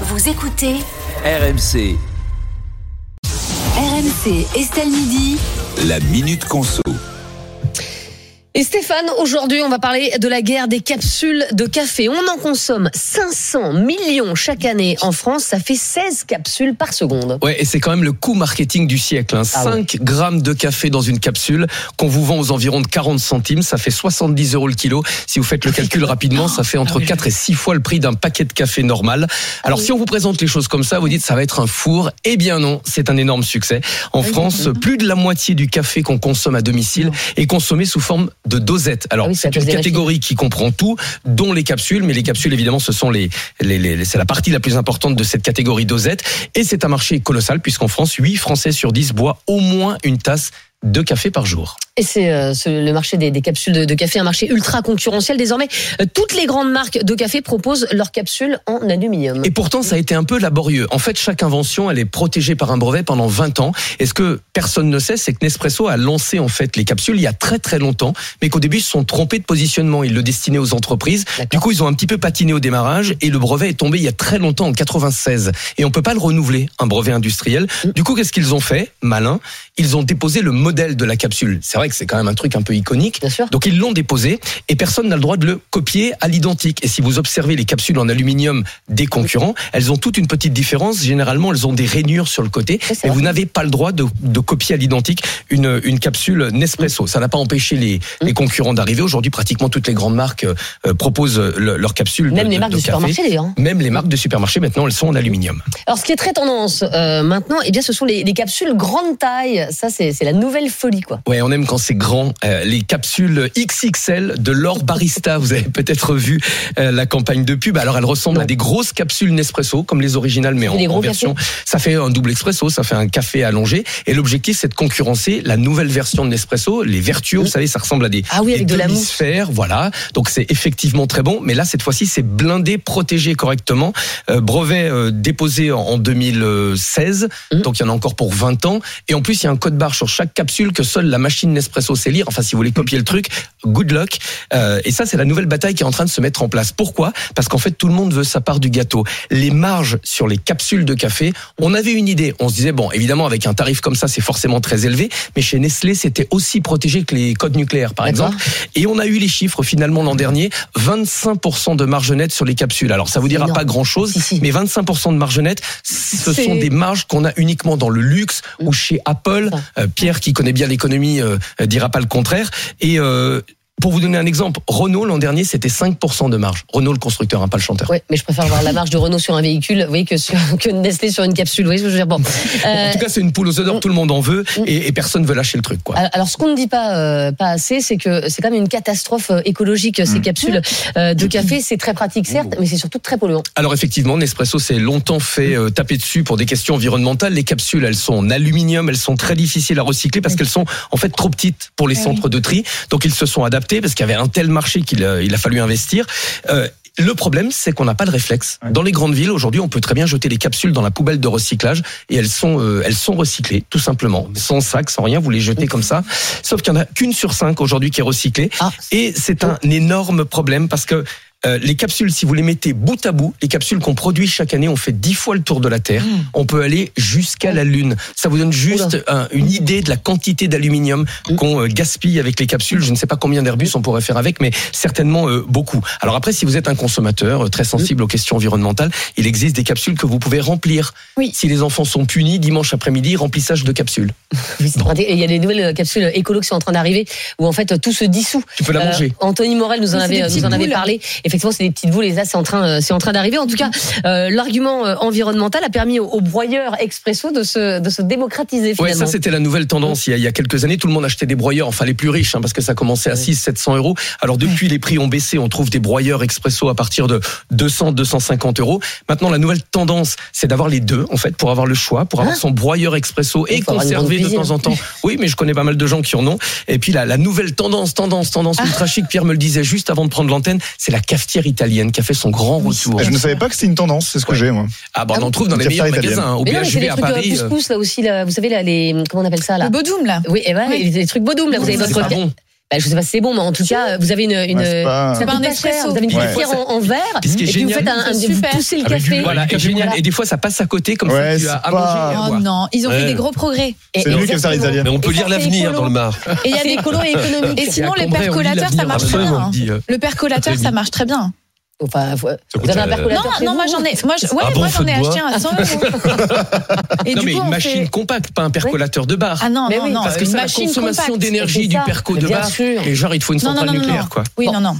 Vous écoutez RMC, RMC Estelle Midi. la Minute Conso. Et Stéphane, aujourd'hui, on va parler de la guerre des capsules de café. On en consomme 500 millions chaque année en France. Ça fait 16 capsules par seconde. Ouais, et c'est quand même le coût marketing du siècle. Hein. Ah 5 grammes de café dans une capsule qu'on vous vend aux environs de 40 centimes. Ça fait 70 euros le kilo. Si vous faites le calcul rapidement, ça fait entre 4 et 6 fois le prix d'un paquet de café normal. Alors, si on vous présente les choses comme ça, vous dites ça va être un four. Eh bien non, c'est un énorme succès. En France, plus de la moitié du café qu'on consomme à domicile est consommé sous forme de dosettes. Alors, Ah oui, c'est une catégorie qui comprend tout, dont les capsules. Mais les capsules, évidemment, ce sont les, les, les- c'est la partie la plus importante de cette catégorie dosette. Et c'est un marché colossal puisqu'en France, 8 Français sur 10 boivent au moins une tasse de café par jour. Et c'est euh, ce- le marché des, des capsules de, de café, un marché ultra concurrentiel. Désormais, euh, toutes les grandes marques de café proposent leurs capsules en aluminium. Et pourtant, ça a été un peu laborieux. En fait, chaque invention, elle est protégée par un brevet pendant 20 ans. Et ce que personne ne sait, c'est que Nespresso a lancé en fait les capsules il y a très très longtemps, mais qu'au début, ils se sont trompés de positionnement. Ils le destinaient aux entreprises. Du coup, ils ont un petit peu patiné au démarrage et le brevet est tombé il y a très longtemps, en 96. Et on peut pas le renouveler, un brevet industriel. Du coup, qu'est-ce qu'ils ont fait Malin. Ils ont déposé le modèle de la capsule. C'est vrai que c'est quand même un truc un peu iconique. Bien sûr. Donc ils l'ont déposé et personne n'a le droit de le copier à l'identique. Et si vous observez les capsules en aluminium des concurrents, elles ont toutes une petite différence. Généralement, elles ont des rainures sur le côté, mais vous n'avez pas le droit de, de copier à l'identique une, une capsule Nespresso. Ça n'a pas empêché les, les concurrents d'arriver. Aujourd'hui, pratiquement toutes les grandes marques euh, proposent le- leurs capsules. Même de, les marques de café. supermarché d'ailleurs. hein. Même les marques de supermarché, maintenant, elles sont en aluminium. Alors, ce qui est très tendance euh, maintenant, eh bien, ce sont les, les capsules grande taille. Ça, c'est la nouvelle folie, quoi. Ouais, on aime quand c'est grand. Euh, les capsules XXL de l'or barista. Vous avez peut-être vu euh, la campagne de pub. Alors, elles ressemblent Non. à des grosses capsules Nespresso, comme les originales, mais en, en version. Ça fait un double expresso, ça fait un café allongé. Et l'objectif, c'est de concurrencer la nouvelle version de Nespresso, les vertueux. Vous savez, ça ressemble à des, Ah oui, des avec de la mousse. Voilà. Donc, c'est effectivement très bon. Mais là, cette fois-ci, c'est blindé, protégé correctement. Euh, brevet déposé en, en 2016. Mhm. Donc, il y en a encore pour 20 ans. Et en plus, il y a un code barre sur chaque capsule que seule la machine Nespresso sait lire. Enfin, si vous voulez copier le truc, good luck. Euh, et ça, c'est la nouvelle bataille qui est en train de se mettre en place. Pourquoi? Parce qu'en fait, tout le monde veut sa part du gâteau. Les marges sur les capsules de café, on avait une idée. On se disait, bon, évidemment, avec un tarif comme ça, c'est forcément très élevé. Mais chez Nestlé, c'était aussi protégé que les codes nucléaires, par exemple. Et on a eu les chiffres finalement l'an dernier, 25% de marge nette sur les capsules. Alors ça vous dira énorme. pas grand-chose, Si, si. mais 25% de marge nette, ce sont des marges qu'on a uniquement dans le luxe ou chez Apple. Euh, Pierre, qui connaît bien l'économie, euh, dira pas le contraire. Et euh, pour vous donner un exemple, Renault l'an dernier, c'était 5% de marge. Renault, le constructeur, hein, pas le chanteur. Ouais, mais je préfère voir la marge de Renault sur un véhicule, vous voyez, que sur que Nestlé sur une capsule. Vous voyez ce que je veux dire Bon. Euh, En tout cas, c'est une poule aux d'or, tout le monde en veut, et, et personne veut lâcher le truc. Quoi. Alors, ce qu'on ne dit pas, euh, pas assez, c'est que c'est quand même une catastrophe euh, écologique, ces capsules euh, de café. C'est très pratique, certes, mais c'est surtout très polluant. Alors effectivement, Nespresso s'est longtemps fait taper dessus pour des questions environnementales. Les capsules, elles sont en aluminium, elles sont très difficiles à recycler parce qu'elles sont en fait trop petites pour les centres de tri. Donc ils se sont adaptés parce qu'il y avait un tel marché qu'il a, il a fallu investir. Euh, le problème, c'est qu'on n'a pas de réflexe. Dans les grandes villes, aujourd'hui, on peut très bien jeter les capsules dans la poubelle de recyclage et elles sont, euh, elles sont recyclées, tout simplement, sans sac, sans rien. Vous les jetez comme ça. Sauf qu'il y en a qu'une sur cinq aujourd'hui qui est recyclée. Ah. Et c'est un énorme problème parce que euh, les capsules, si vous les mettez bout à bout, les capsules qu'on produit chaque année, on fait dix fois le tour de la Terre. On peut aller jusqu'à la Lune. Ça vous donne juste un- une idée de la quantité d'aluminium qu'on euh, gaspille avec les capsules. Je ne sais pas combien d'Airbus on pourrait faire avec, mais certainement euh, beaucoup. Alors après, si vous êtes un consommateur euh, très sensible aux questions environnementales, il existe des capsules que vous pouvez remplir. Oui. Si les enfants sont punis, dimanche après-midi, remplissage de capsules. Oui, c'est pratique. Et il y a des nouvelles capsules écolo qui sont en train d'arriver, où en fait tout se dissout. Tu peux la Euh, manger. Anthony Morel nous en Oui, avait, nous en avait parlé. Effectivement, c'est des petites boules et ça, c'est en train, euh, c'est en train d'arriver. En tout cas, euh, l'argument euh, environnemental a permis aux, aux broyeurs expresso de se, de se démocratiser Ouais, finalement. ça c'était la nouvelle tendance. Il y, a, il y a quelques années, tout le monde achetait des broyeurs, enfin les plus riches, hein, parce que ça commençait à 6 700 euros. Alors depuis, les prix ont baissé. On trouve des broyeurs expresso à partir de 200 250 euros. Maintenant, la nouvelle tendance, c'est d'avoir les deux, en fait, pour avoir le choix, pour avoir Hein son broyeur expresso et conserver de temps en temps. Oui, mais je connais pas mal de gens qui en ont. Et puis la, la nouvelle tendance, tendance, tendance Ah. ultra chic. Pierre me le disait juste avant de prendre l'antenne, c'est la cafetière italienne qui a fait son grand retour. Je ne savais pas que c'était une tendance, c'est ce que Ouais. j'ai moi. Ah bah on Ah en trouve dans les meilleurs magasins. hein. Au BHV des à trucs euh, Paris. euh, pouce-pouce là aussi, là, vous savez là, les comment on appelle ça là Le Bodoum là. Oui, eh ben, Oui. les, trucs Bodoum là, vous avez votre. Bah, je sais pas si c'est bon, mais en tout cas, vous avez une, une Ouais, pas- ça pas un espresso. cher. Vous avez une Ouais. en, en verre. Et ce qui est et puis vous faites un, un- vous super. poussez le du- café. Voilà, et génial. Et des fois, ça passe à côté, comme Ouais, ça, tu as à manger Oh non, ils ont Ouais. fait des gros progrès. C'est nous qui exactement. italienne. Mais on peut lire ça, l'avenir dans le Mar. Et il y a des écolo et économique. Et sinon, les percolateurs, ça marche très bien. Le percolateur, ça marche très bien. Enfin, vous coûte, vous avez un euh, Non, percolateur chez non, moi j'en ai, moi, je- ouais, Un bon moi j'en ai acheté un à 100 euros. Et non, du mais coup, une machine fait- compacte, pas un percolateur de bar. Ah non, Mais non, oui, non, Parce que ça, la consommation d'énergie du perco de Bien bar, sûr. et genre, il te faut une Non, non, centrale non, non, nucléaire, non. quoi. Oui, Bon. non, non.